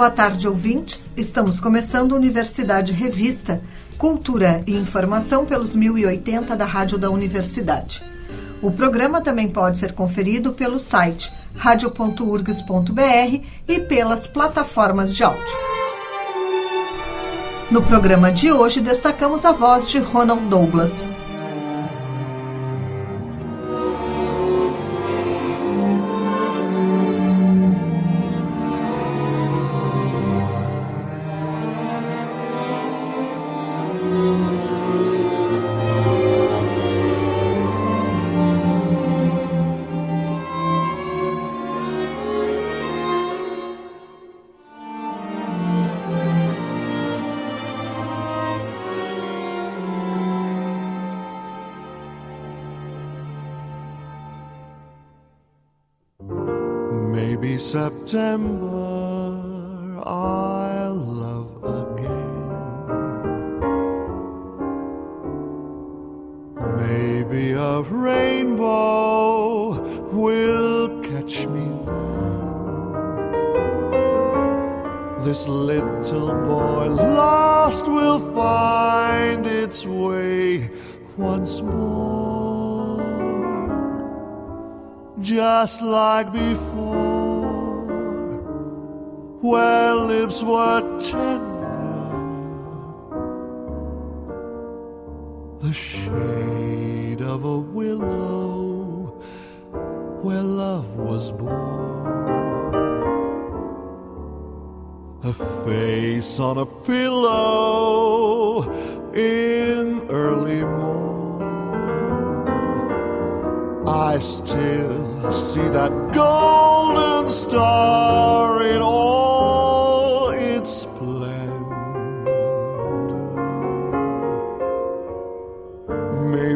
Boa tarde, ouvintes. Estamos começando Universidade Revista, Cultura e Informação pelos 1080 da Rádio da Universidade. O programa também pode ser conferido pelo site radio.urgs.br e pelas plataformas de áudio. No programa de hoje, destacamos a voz de Ronald Douglas. September I'll love again. Maybe a rainbow will catch me then. This little boy lost will find its way once more just like before, where lips were tender, the shade of a willow, where love was born, a face on a pillow in early morn. I still see that golden star in all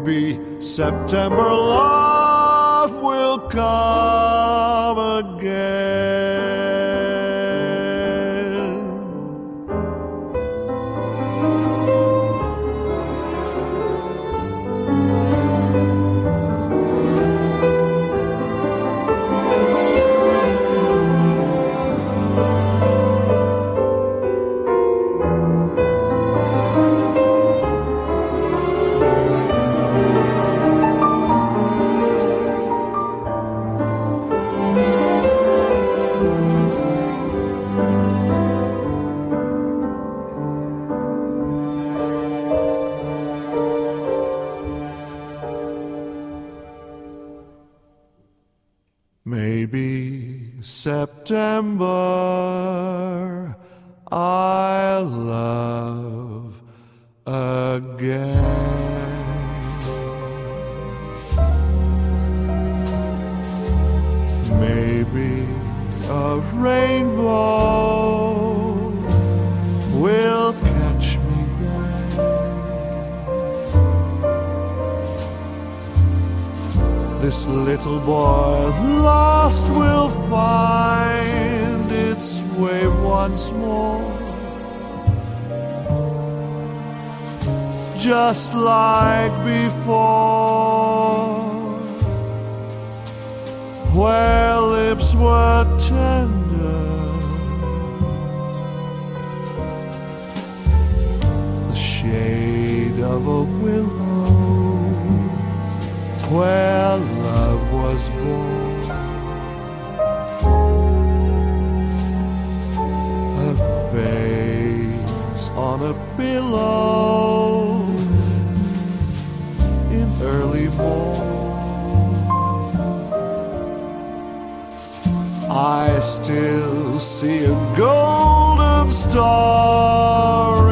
Maybe September love will come September I'll love again. Maybe a rainbow This little boy. Lost will find its way once more. Just like before, where lips were tender, the shade of a willow. Where was born. A face on a pillow in early morn. I still see a golden star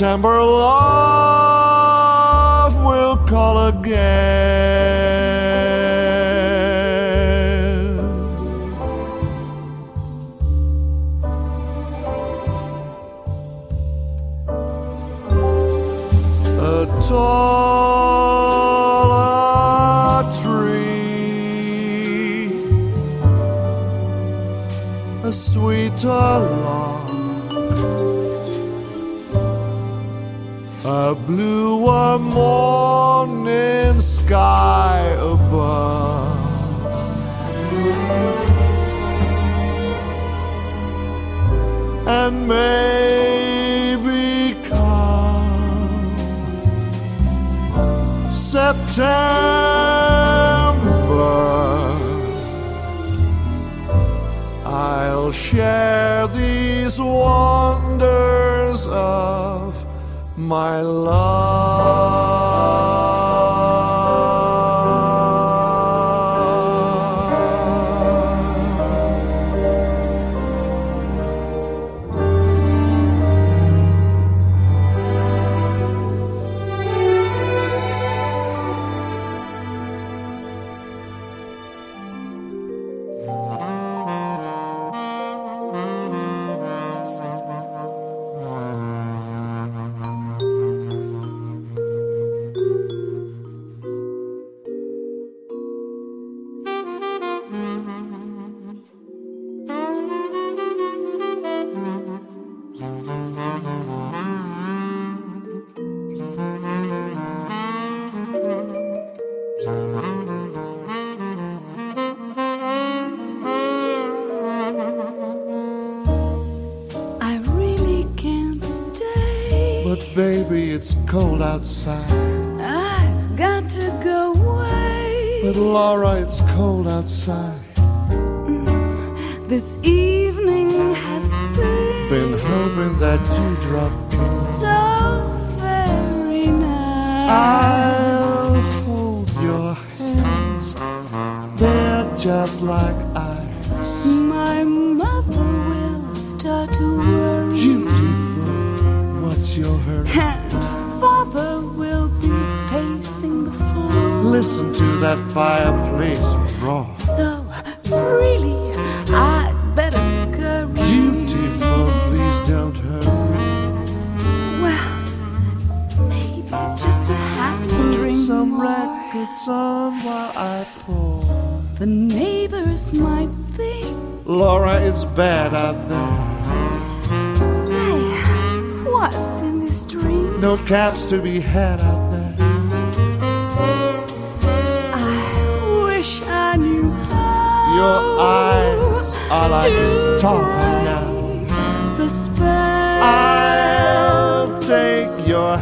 September love will call again. A taller tree, a sweeter love a bluer morning sky above. And maybe come September, I'll share these wonders of my love. This evening has been, Been hoping that you drop so very nice. I'll hold your hands. They're just like ice. My mother will start to worry. Beautiful. What's your hurry? And father will be pacing the floor. Listen to that fireplace roar. So records on while I pour. The neighbors might think, Laura, it's bad out there. say, what's in this dream? No caps to be had out there. I wish I knew how. Your eyes are like a star now. The spell. I'll take your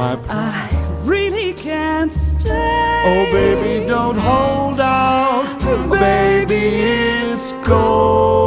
my pride? I really can't stay. Oh, baby, don't hold out. Baby, it's cold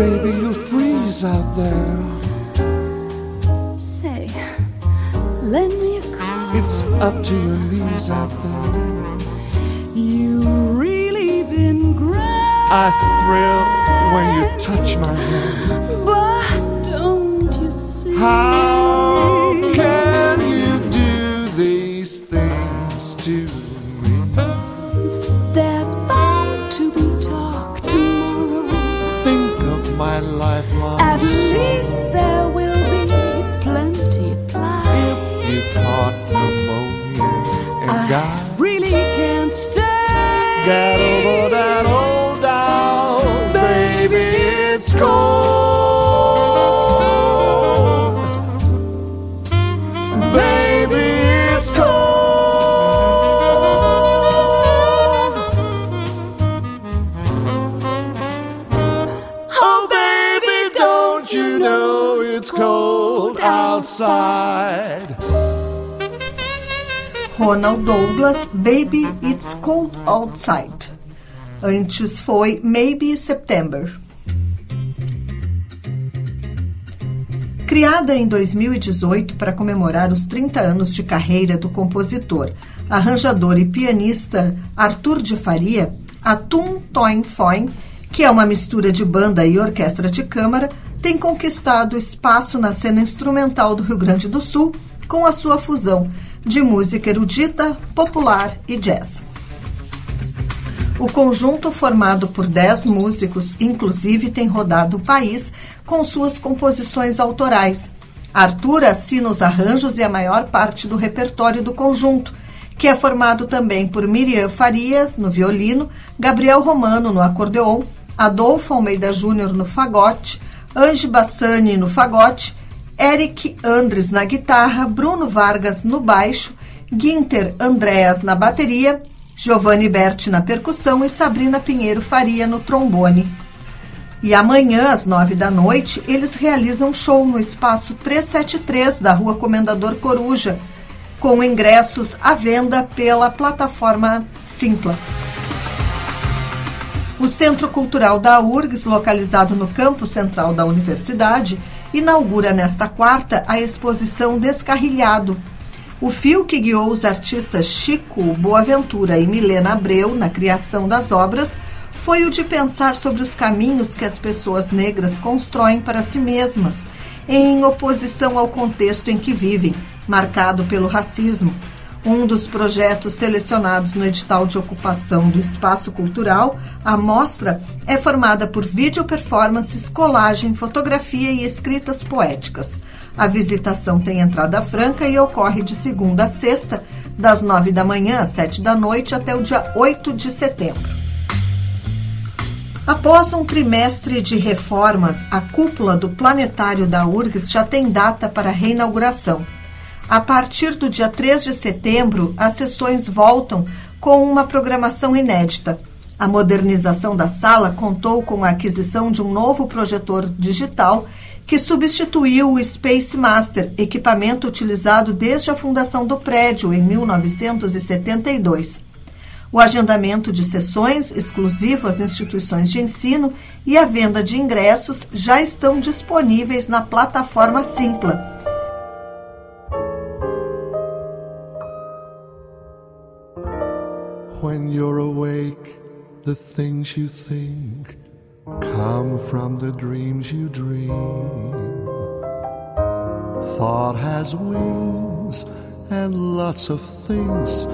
baby, you freeze out there. Say, lend me a call. It's up to your knees out there. You've really been grand. I thrill when you touch my hand. But don't you see? How can you do these things to me? Ronald Douglas, Baby It's Cold Outside. Antes foi Maybe September. Criada em 2018 para comemorar os 30 anos de carreira do compositor, arranjador e pianista Arthur de Faria, a Tum Toin Foin, que é uma mistura de banda e orquestra de câmara, tem conquistado espaço na cena instrumental do Rio Grande do Sul com a sua fusão de música erudita, popular e jazz. O conjunto, formado por 10 músicos, inclusive tem rodado o país com suas composições autorais. Arthur assina os arranjos e a maior parte do repertório do conjunto, que é formado também por Miriam Farias, no violino, Gabriel Romano, no acordeon, Adolfo Almeida Júnior no fagote, Ange Bassani no fagote, Eric Andres na guitarra, Bruno Vargas no baixo, Ginter Andréas na bateria, Giovanni Berti na percussão e Sabrina Pinheiro Faria no trombone. E amanhã, às nove da noite, eles realizam show no espaço 373 da Rua Comendador Coruja, com ingressos à venda pela plataforma Simpla. O Centro Cultural da URGS, localizado no campo central da universidade, inaugura nesta quarta a exposição Descarrilhado. O fio que guiou os artistas Chico Boaventura e Milena Abreu na criação das obras foi o de pensar sobre os caminhos que as pessoas negras constroem para si mesmas, em oposição ao contexto em que vivem, marcado pelo racismo. Um dos projetos selecionados no edital de ocupação do espaço cultural, a mostra é formada por vídeo performances, colagem, fotografia e escritas poéticas. A visitação tem entrada franca e ocorre de segunda a sexta, das nove da manhã às sete da noite até o dia 8 de setembro. Após um trimestre de reformas, a cúpula do planetário da URGS já tem data para reinauguração. A partir do dia 3 de setembro, as sessões voltam com uma programação inédita. A modernização da sala contou com a aquisição de um novo projetor digital que substituiu o Space Master, equipamento utilizado desde a fundação do prédio em 1972. O agendamento de sessões exclusivo às instituições de ensino e a venda de ingressos já estão disponíveis na plataforma Simpla. When you're awake, the things you think come from the dreams you dream. Thought has wings, and lots of things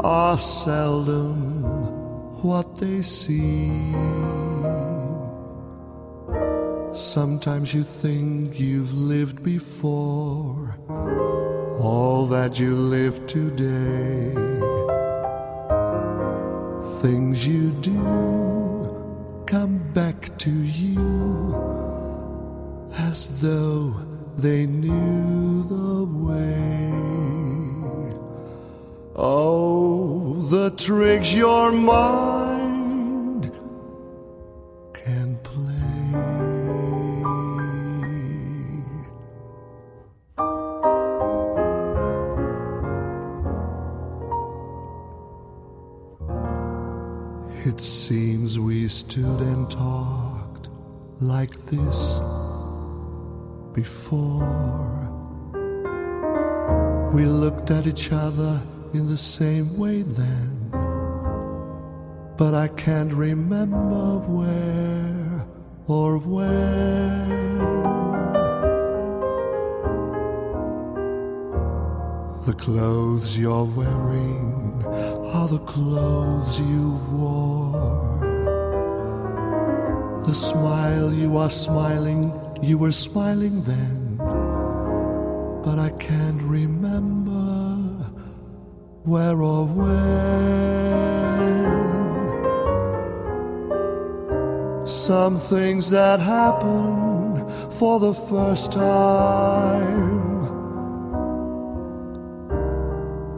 are seldom what they seem. Sometimes you think you've lived before all that you live today things you do come back to you as though they knew the way. Oh, the tricks your mind like this before. We looked at each other in the same way then, but I can't remember where or when. The clothes you're wearing are the clothes you wore. The smile you are smiling, you were smiling then, but I can't remember where or when. Some things that happen for the first time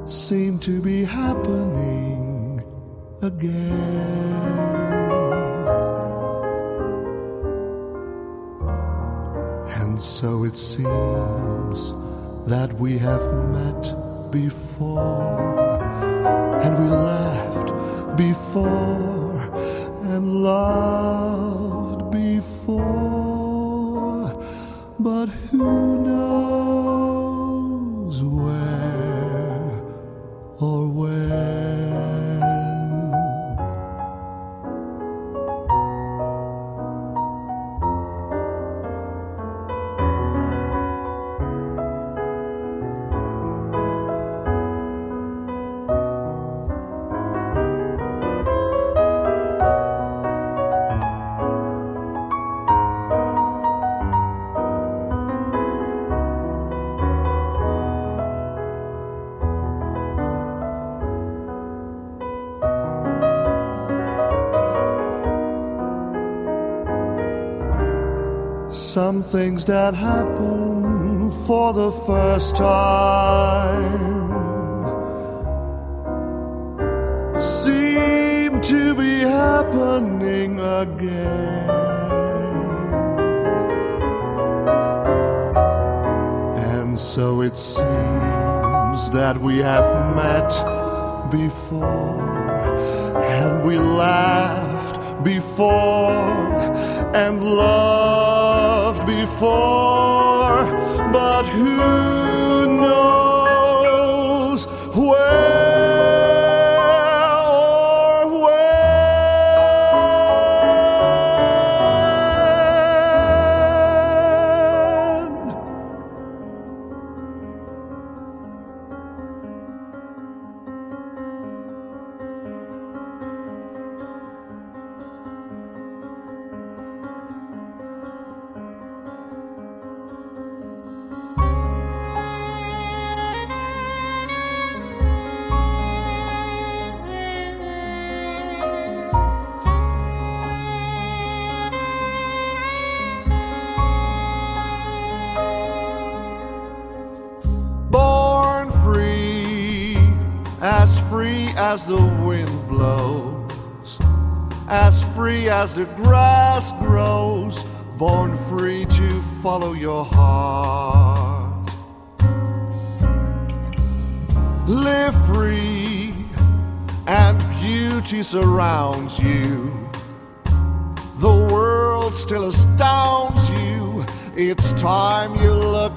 seem to be happening again. So it seems that we have met before, and we laughed before, and loved things that happen for the first time seem to be happening again. And so it seems that we have met before, and we laughed before, and loved before, but who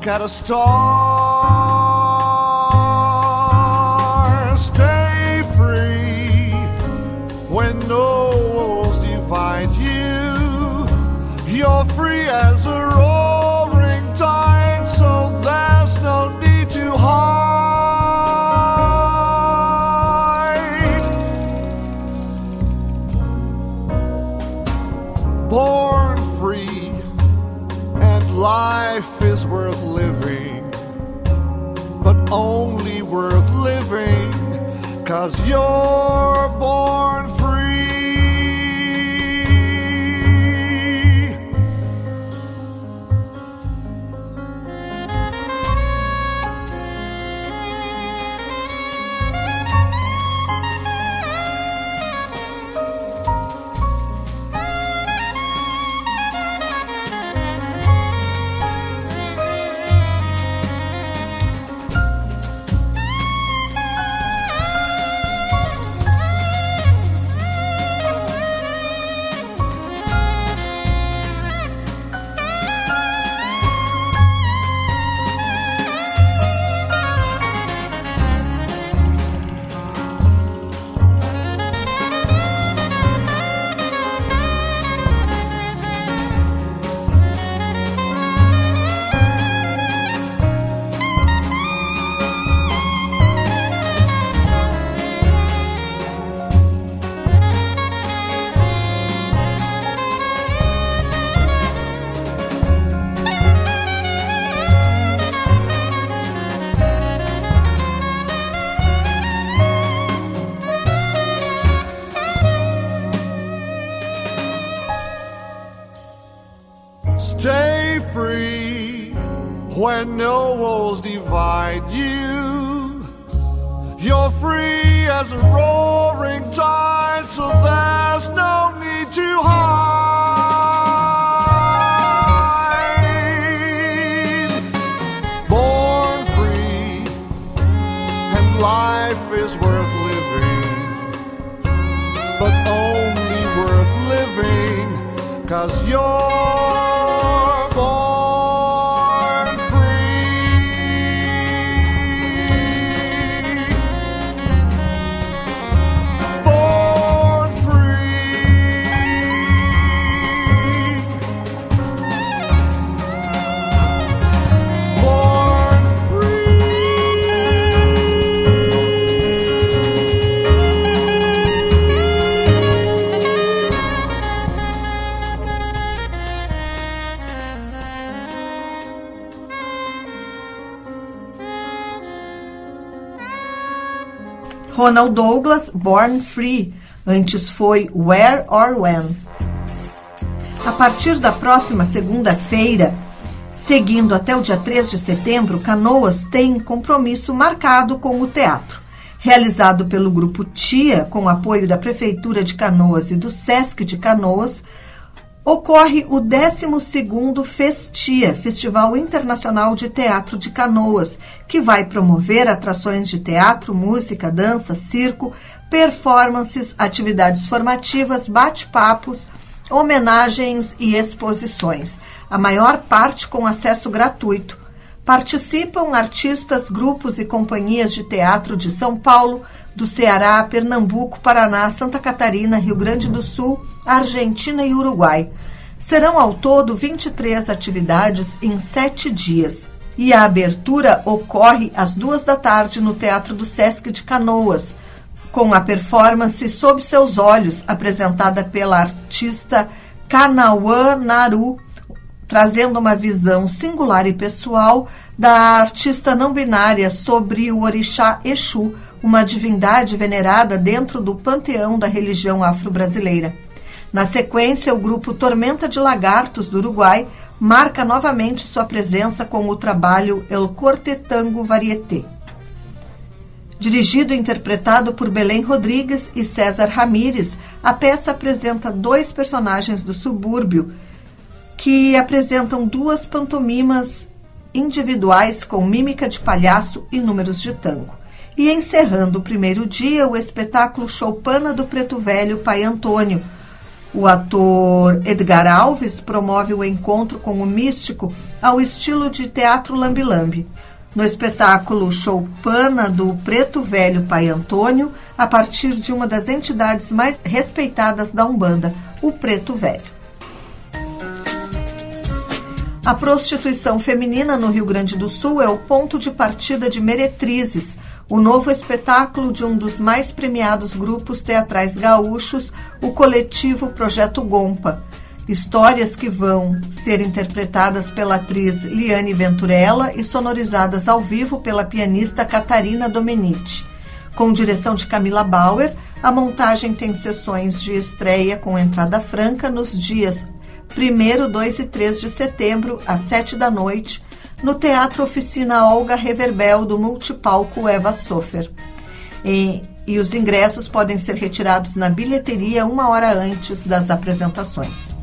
look a star. Stay free when no walls divide you. You're free as a roaring cause you're born when no walls divide you. You're free as a roaring tide, so there's no need to hide. Ronald Douglas, Born Free. Antes foi Where or When. A partir da próxima segunda-feira, seguindo até o dia 3 de setembro, Canoas tem compromisso marcado com o teatro. Realizado pelo grupo TIA, com apoio da Prefeitura de Canoas e do SESC de Canoas, ocorre o 12º Festia, Festival Internacional de Teatro de Canoas, que vai promover atrações de teatro, música, dança, circo, performances, atividades formativas, bate-papos, homenagens e exposições, a maior parte com acesso gratuito. Participam artistas, grupos e companhias de teatro de São Paulo, do Ceará, Pernambuco, Paraná, Santa Catarina, Rio Grande do Sul, Argentina e Uruguai. Serão ao todo 23 atividades em sete dias. E a abertura ocorre às duas da tarde no Teatro do Sesc de Canoas, com a performance Sob Seus Olhos, apresentada pela artista Kanauã Naru, trazendo uma visão singular e pessoal da artista não binária sobre o orixá Exu, uma divindade venerada dentro do panteão da religião afro-brasileira. Na sequência, o grupo Tormenta de Lagartos do Uruguai marca novamente sua presença com o trabalho El Cortetango Varieté. Dirigido e interpretado por Belém Rodrigues e César Ramírez, a peça apresenta dois personagens do subúrbio que apresentam duas pantomimas individuais com mímica de palhaço e números de tango. E encerrando o primeiro dia, o espetáculo Choupana do Preto Velho Pai Antônio. O ator Edgar Alves promove o encontro com o místico ao estilo de teatro lambi-lambi. No espetáculo Choupana do Preto Velho Pai Antônio, a partir de uma das entidades mais respeitadas da Umbanda, o Preto Velho. A prostituição feminina no Rio Grande do Sul é o ponto de partida de Meretrizes, o novo espetáculo de um dos mais premiados grupos teatrais gaúchos, o coletivo Projeto Gompa. Histórias que vão ser interpretadas pela atriz Liane Venturella e sonorizadas ao vivo pela pianista Catarina Domenici. Com direção de Camila Bauer, a montagem tem sessões de estreia com entrada franca nos dias 1, 2 e 3 de setembro, às 7 da noite, no Teatro Oficina Olga Reverbel do Multipalco Eva Sofer. E, e os ingressos podem ser retirados na bilheteria uma hora antes das apresentações.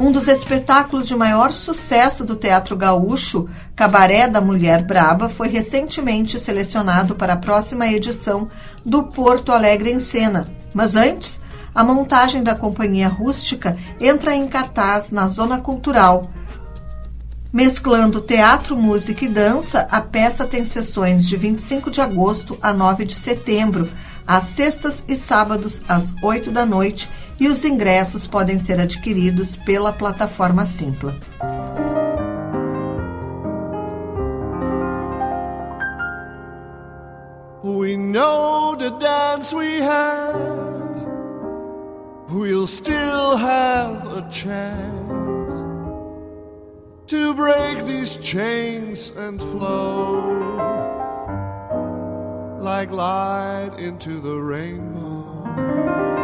Um dos espetáculos de maior sucesso do Teatro Gaúcho, Cabaré da Mulher Braba, foi recentemente selecionado para a próxima edição do Porto Alegre em Cena. Mas antes, a montagem da Companhia Rústica entra em cartaz na Zona Cultural. Mesclando teatro, música e dança, a peça tem sessões de 25 de agosto a 9 de setembro, às sextas e sábados às 8 da noite, e os ingressos podem ser adquiridos pela plataforma Simpla. We know the dance we have, we'll still have a chance to break these chains and flow like light into the rainbow.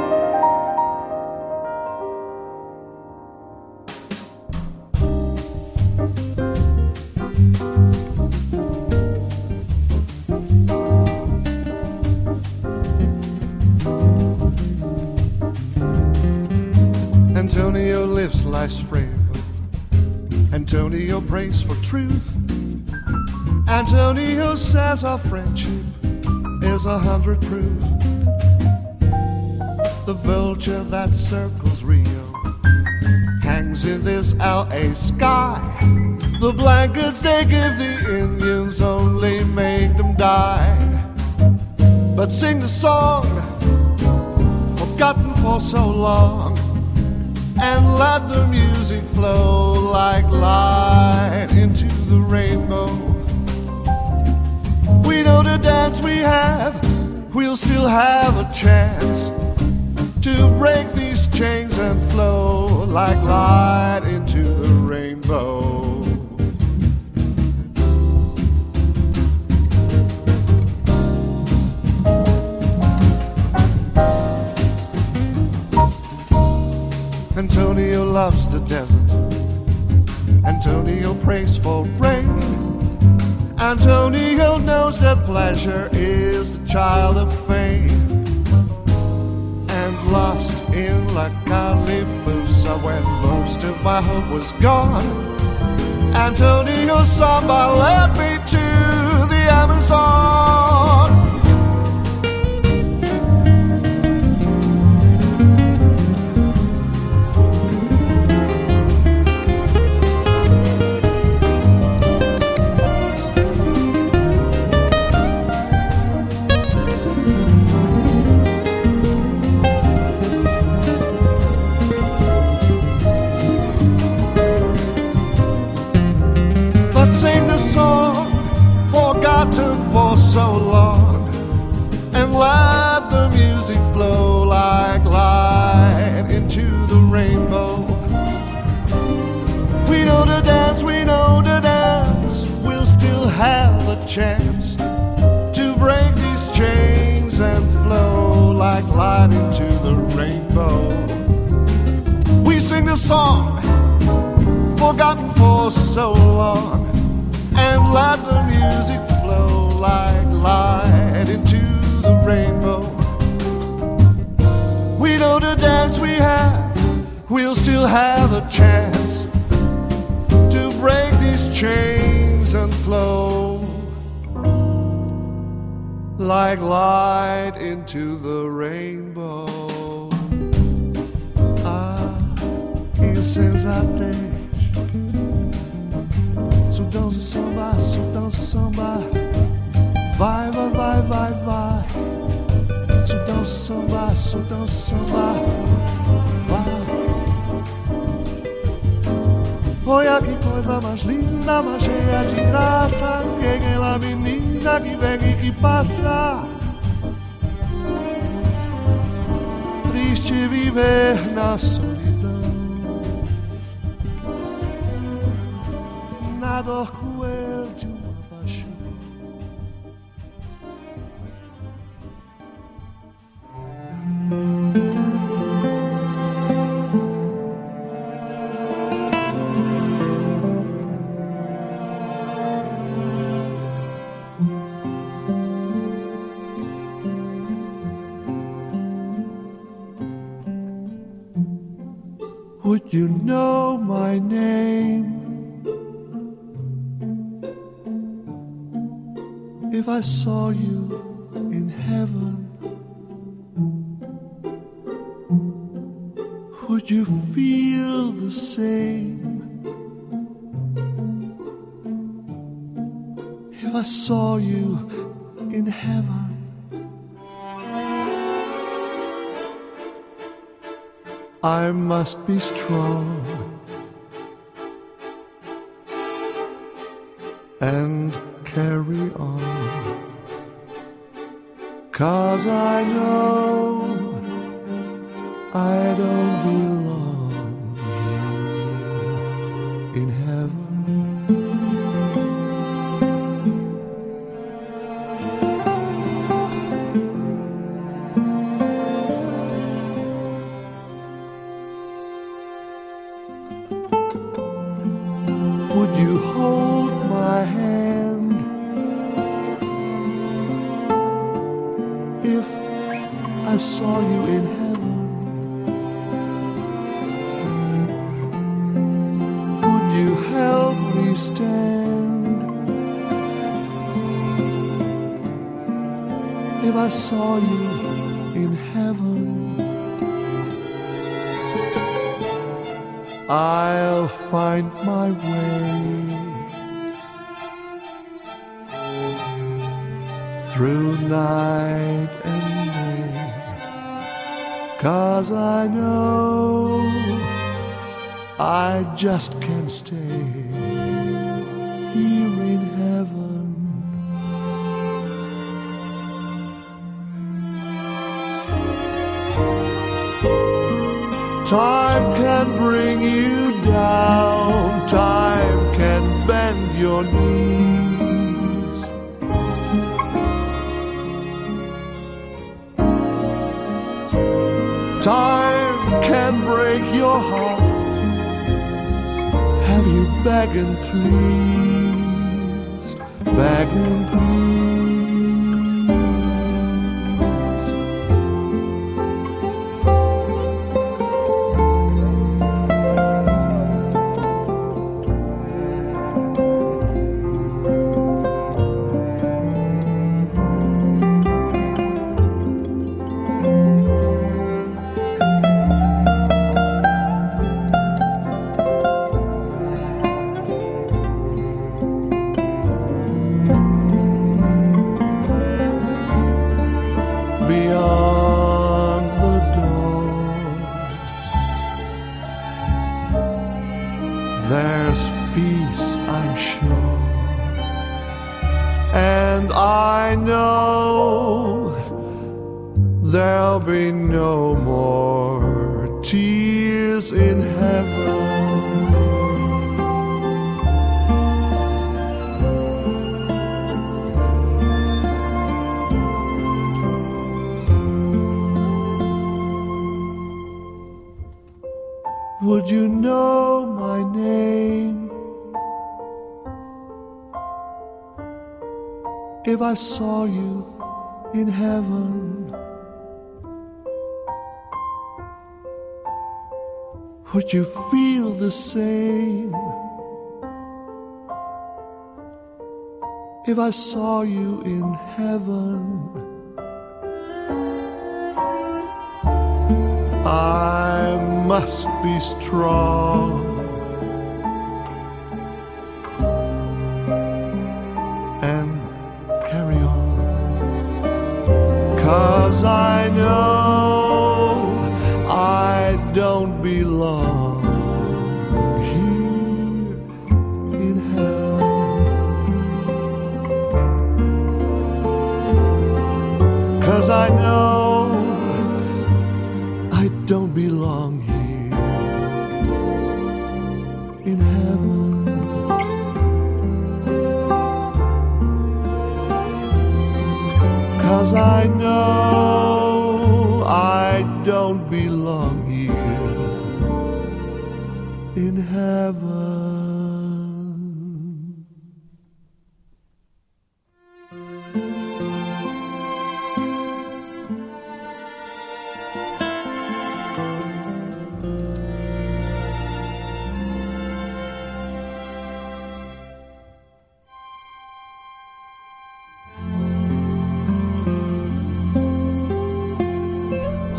Antonio prays for truth. Antonio says our friendship is a hundred proof. The vulture that circles Rio hangs in this LA sky. The blankets they give the Indians only make them die. But sing the song, forgotten for so long, and let the music flow like light into the rainbow. We know the dance we have, we'll still have a chance to break these chains and flow like light loves the desert. Antonio prays for rain. Antonio knows that pleasure is the child of pain. And lost in La Califusa when most of my hope was gone. Antonio Samba led me to the Amazon. I saw you if I saw you in heaven. I'll find my way through night and day. Cause I know I just can't stay Time can bring you down, time can bend your knees. Time can break your heart. Have you begging, please? Begging, please. There'll be no more tears in heaven. Would you know my name if I saw you in heaven? Would you feel the same if I saw you in heaven? I must be strong and carry on. Cause I know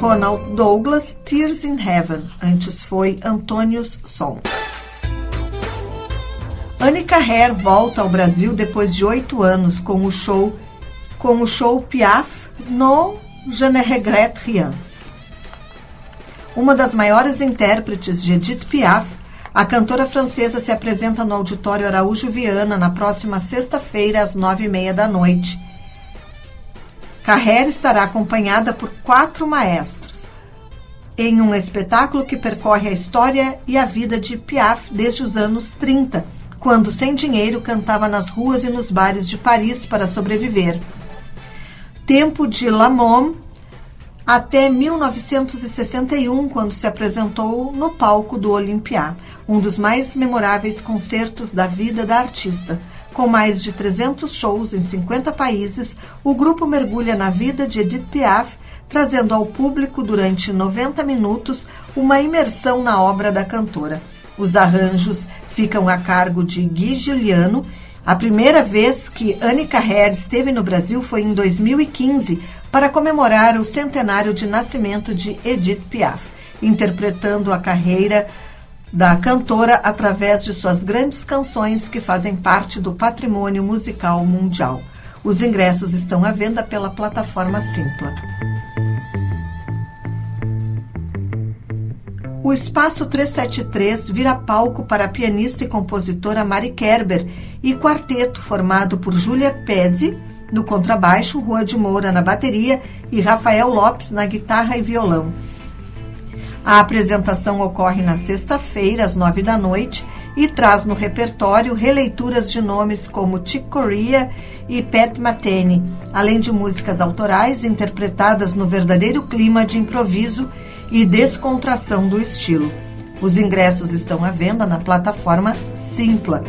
Ronald Douglas, Tears in Heaven. Antes foi Antônios Som. Annika Herr volta ao Brasil depois de oito anos com o show com o show Piaf no Je ne regrette rien. Uma das maiores intérpretes de Edith Piaf, a cantora francesa se apresenta no Auditório Araújo Viana na próxima sexta-feira às nove e meia da noite. Carrera estará acompanhada por quatro maestros em um espetáculo que percorre a história e a vida de Piaf desde os anos 30, quando sem dinheiro cantava nas ruas e nos bares de Paris para sobreviver. Tempo de Lamont até 1961, quando se apresentou no palco do Olympia, um dos mais memoráveis concertos da vida da artista. Com mais de 300 shows em 50 países, o grupo mergulha na vida de Edith Piaf, trazendo ao público durante 90 minutos uma imersão na obra da cantora. Os arranjos ficam a cargo de Gui Giuliano. A primeira vez que Annika Herr esteve no Brasil foi em 2015, para comemorar o centenário de nascimento de Edith Piaf, interpretando a carreira da cantora através de suas grandes canções que fazem parte do patrimônio musical mundial. Os ingressos estão à venda pela plataforma Simpla. O Espaço 373 vira palco para a pianista e compositora Mari Kerber e quarteto formado por Júlia Pezzi no contrabaixo, Rua de Moura na bateria e Rafael Lopes na guitarra e violão. A apresentação ocorre na sexta-feira, às nove da noite, e traz no repertório releituras de nomes como Chick Corea e Pat Metheny, além de músicas autorais interpretadas no verdadeiro clima de improviso e descontração do estilo. Os ingressos estão à venda na plataforma Simpla.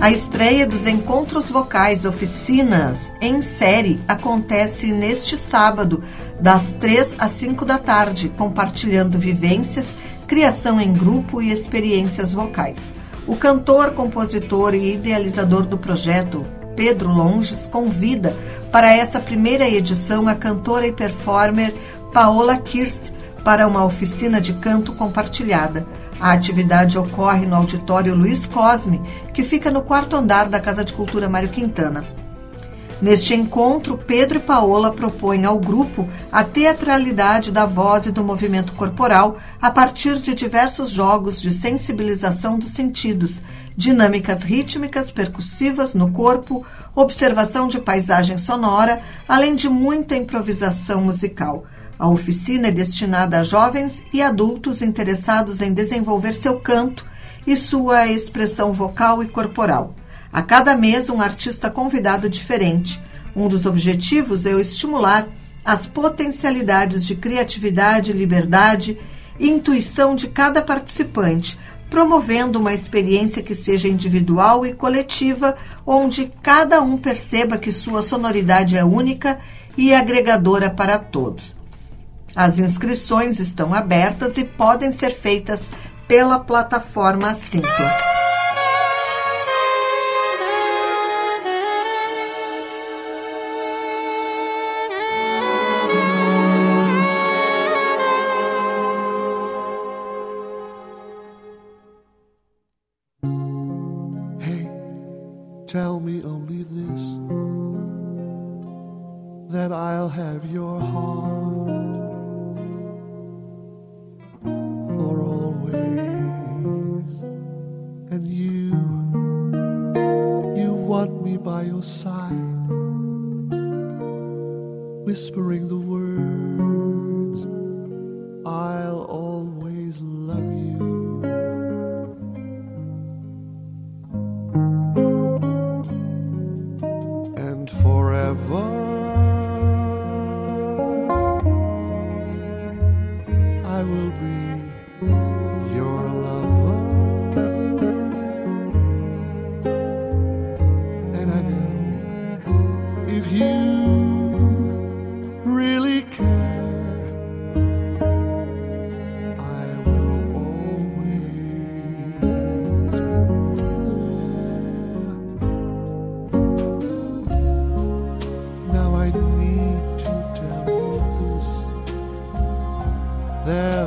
A estreia dos Encontros Vocais Oficinas em série acontece neste sábado, das 3 às 5 da tarde, compartilhando vivências, criação em grupo e experiências vocais. O cantor, compositor e idealizador do projeto, Pedro Longes, convida para essa primeira edição a cantora e performer Paola Kirst para uma oficina de canto compartilhada. A atividade ocorre no auditório Luiz Cosme, que fica no quarto andar da Casa de Cultura Mário Quintana. Neste encontro, Pedro e Paola propõem ao grupo a teatralidade da voz e do movimento corporal a partir de diversos jogos de sensibilização dos sentidos, dinâmicas rítmicas percussivas no corpo, observação de paisagem sonora, além de muita improvisação musical. A oficina é destinada a jovens e adultos interessados em desenvolver seu canto e sua expressão vocal e corporal. A cada mês, um artista convidado diferente. Um dos objetivos é o estimular as potencialidades de criatividade, liberdade e intuição de cada participante, promovendo uma experiência que seja individual e coletiva, onde cada um perceba que sua sonoridade é única e agregadora para todos. As inscrições estão abertas e podem ser feitas pela plataforma Simpla. Have your heart And you, you want me by your side, whispering the words, I'll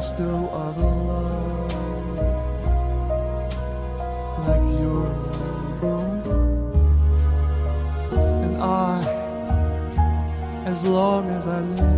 There's no other love like your love. And I, as long as I live,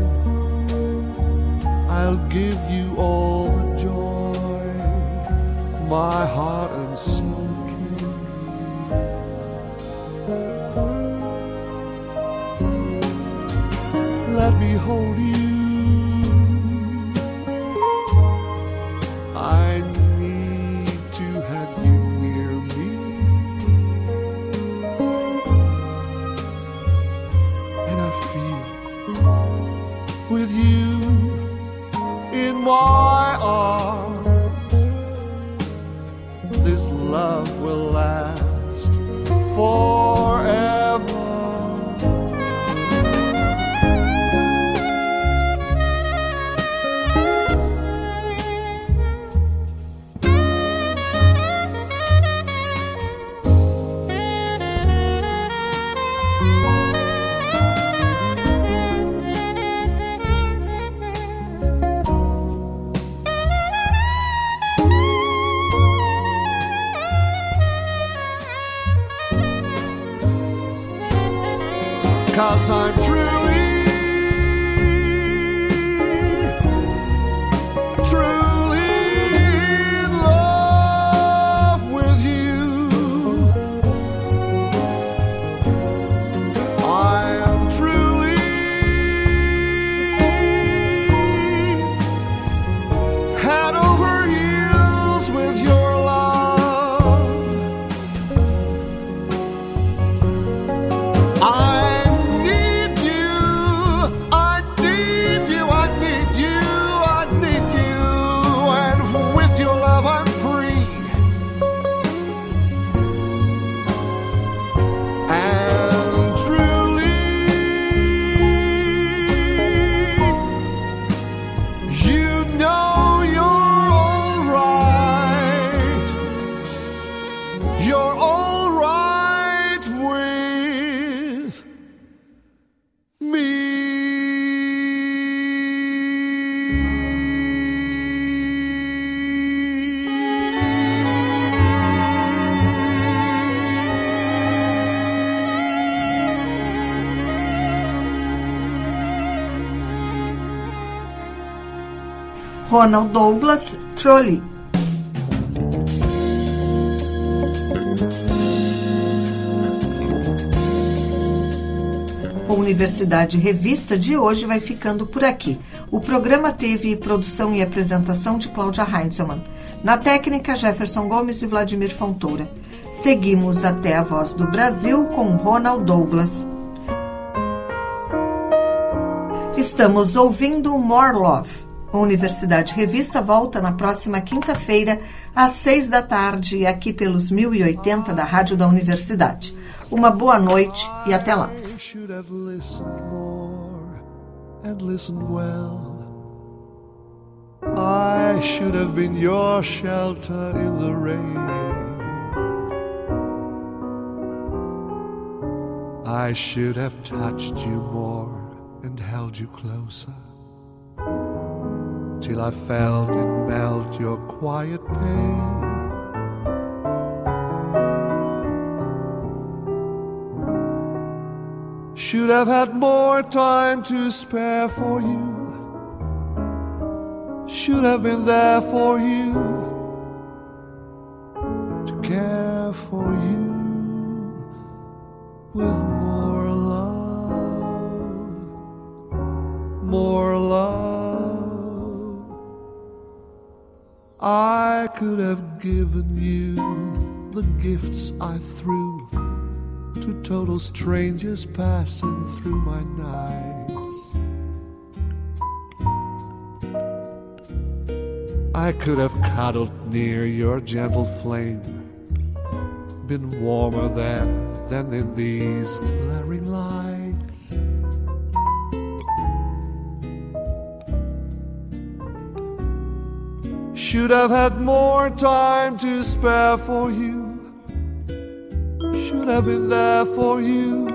Ronald Douglas, Trolley. O Universidade Revista de hoje vai ficando por aqui. O programa teve produção e apresentação de Cláudia Heinzelmann. Na técnica, Jefferson Gomes e Vladimir Fontoura. Seguimos até a Voz do Brasil com Ronald Douglas. Estamos ouvindo More Love. A Universidade Revista volta na próxima quinta-feira, às seis da tarde, aqui pelos 1080 da Rádio da Universidade. Uma boa noite e até lá. I should have been your shelter in the rain. I should have touched you more and held you closer till I felt it melt your quiet pain. Should have had more time to spare for you. Should have been there for you to care for you with more given you the gifts I threw to total strangers passing through my nights. I could have cuddled near your gentle flame, been warmer there than in these glaring lights. Should have had more time to spare for you. Should have been there for you.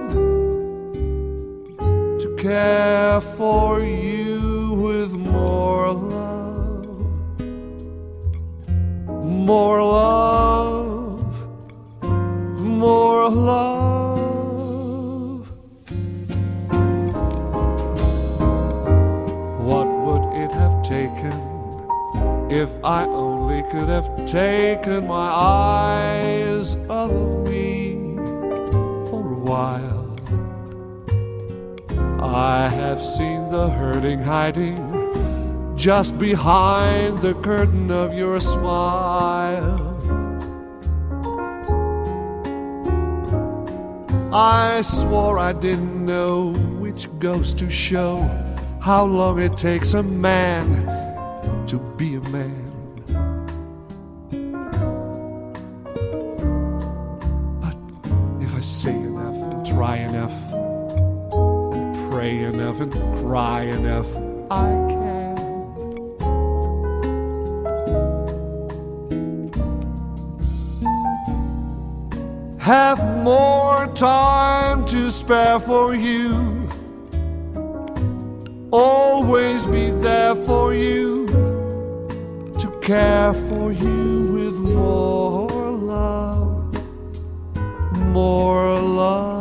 To care for you with more love, more love, more love. What would it have taken if I only could have taken my eyes off of me? for a while. I have seen the hurting hiding just behind the curtain of your smile. I swore I didn't know which goes to show how long it takes a man to be a man. But If I say enough and try enough and pray enough and cry enough, I can. Have more time to spare for you. Always be there for you care for you with more love more love.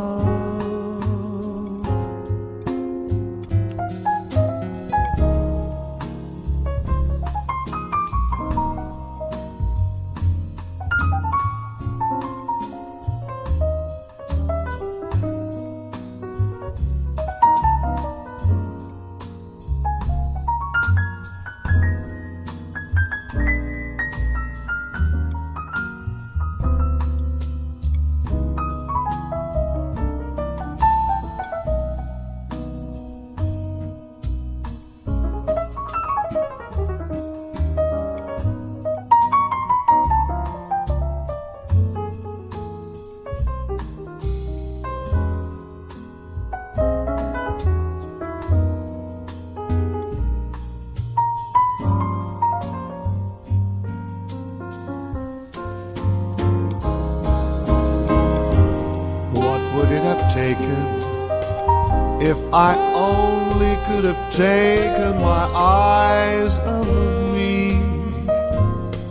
I only could have taken my eyes off of me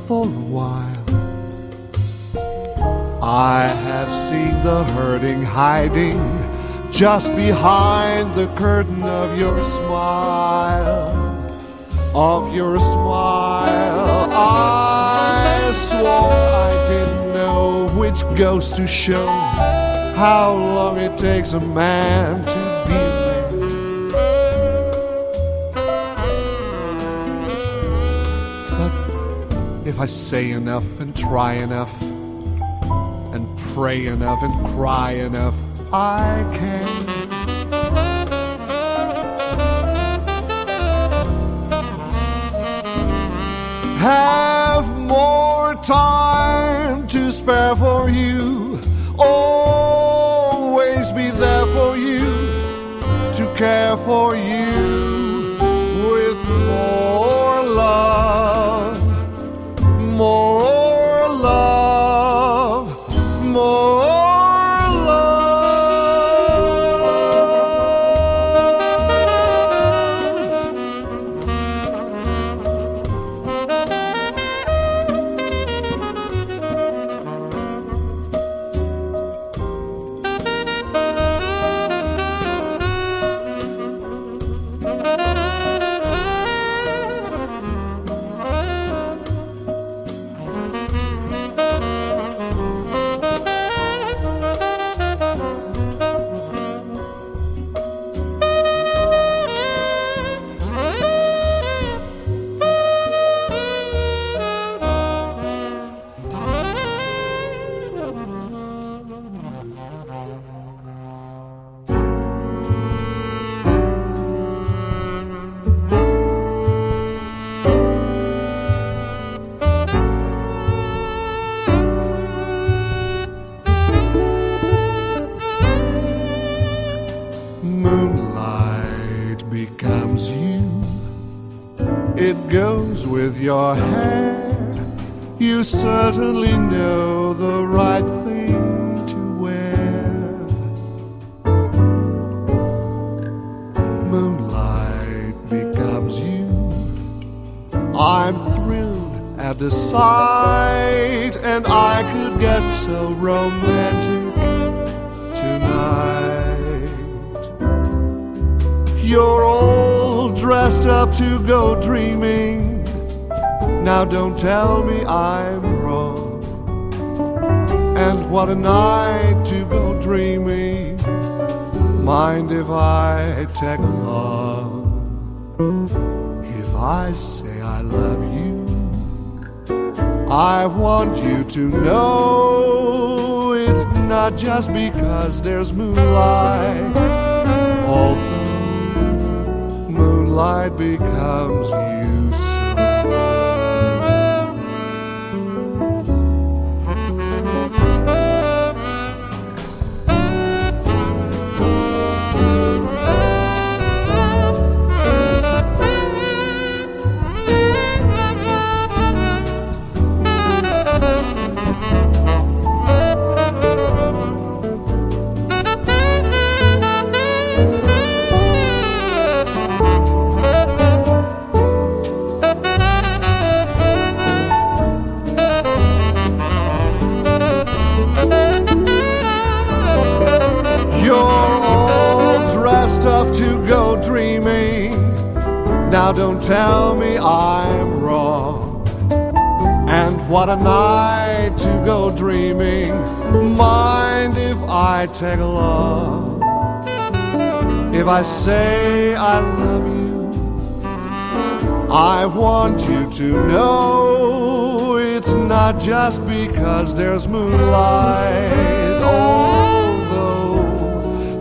for a while. I have seen the hurting hiding just behind the curtain of your smile, of your smile. I swore I didn't know which goes to show how long it takes a man to if I say enough and try enough and pray enough and cry enough, I can. Have more time to spare for you. Always be there for you, to care for you I want you to know it's not just because there's moonlight. Although moonlight becomes you Now don't tell me I'm wrong. And what a night to go dreaming. Mind if I tag along? If I say I love you, I want you to know it's not just because there's moonlight. Although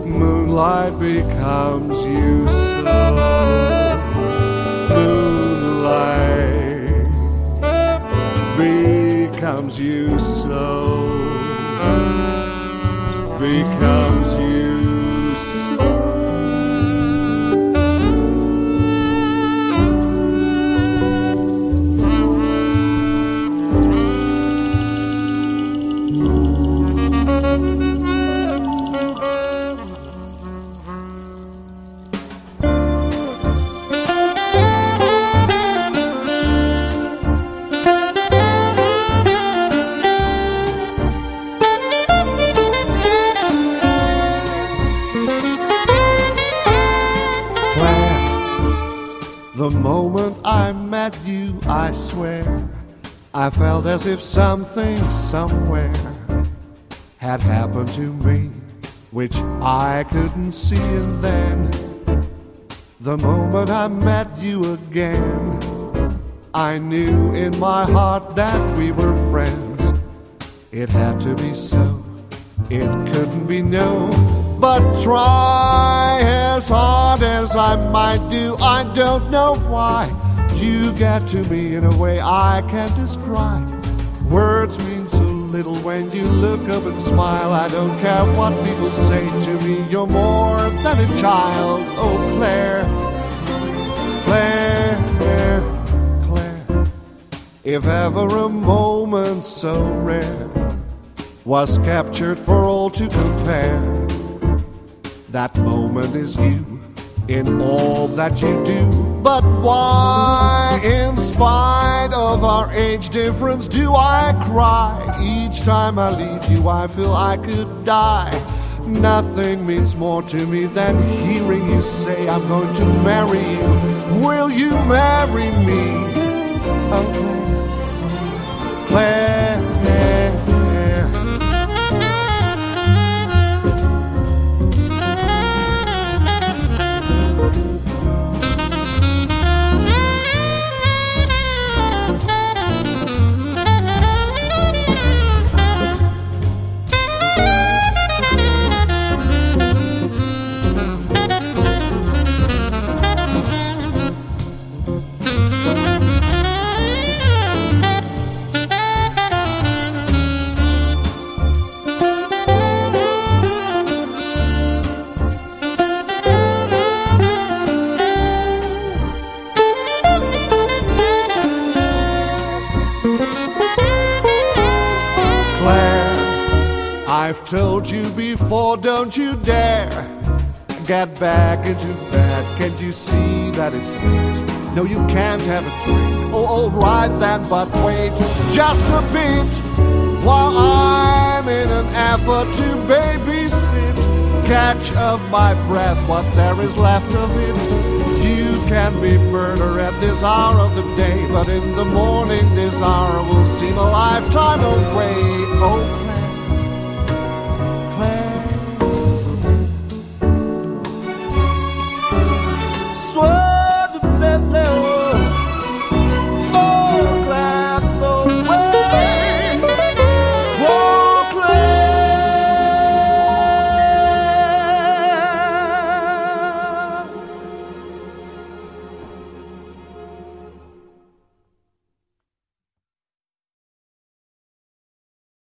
moonlight becomes you so. Becomes you so. Becomes as if something somewhere had happened to me, which I couldn't see. And then, the moment I met you again, I knew in my heart that we were friends. It had to be so, it couldn't be no. But try as hard as I might do, I don't know why. You get to me in a way I can't describe. Words mean so little when you look up and smile. I don't care what people say to me, you're more than a child. Oh, Claire, Claire, Claire. If ever a moment so rare was captured for all to compare, that moment is you in all that you do. But why, in spite of our age difference, do I cry? Each time I leave you, I feel I could die. Nothing means more to me than hearing you say, I'm going to marry you. Will you marry me? Oh, Claire, Claire. Get back into bed. Can't you see that it's late? No, you can't have a drink. Oh, all right then, but wait just a bit while I'm in an effort to babysit. Catch of my breath, what there is left of it. You can be murder at this hour of the day, but in the morning this hour will seem a lifetime away. Oh,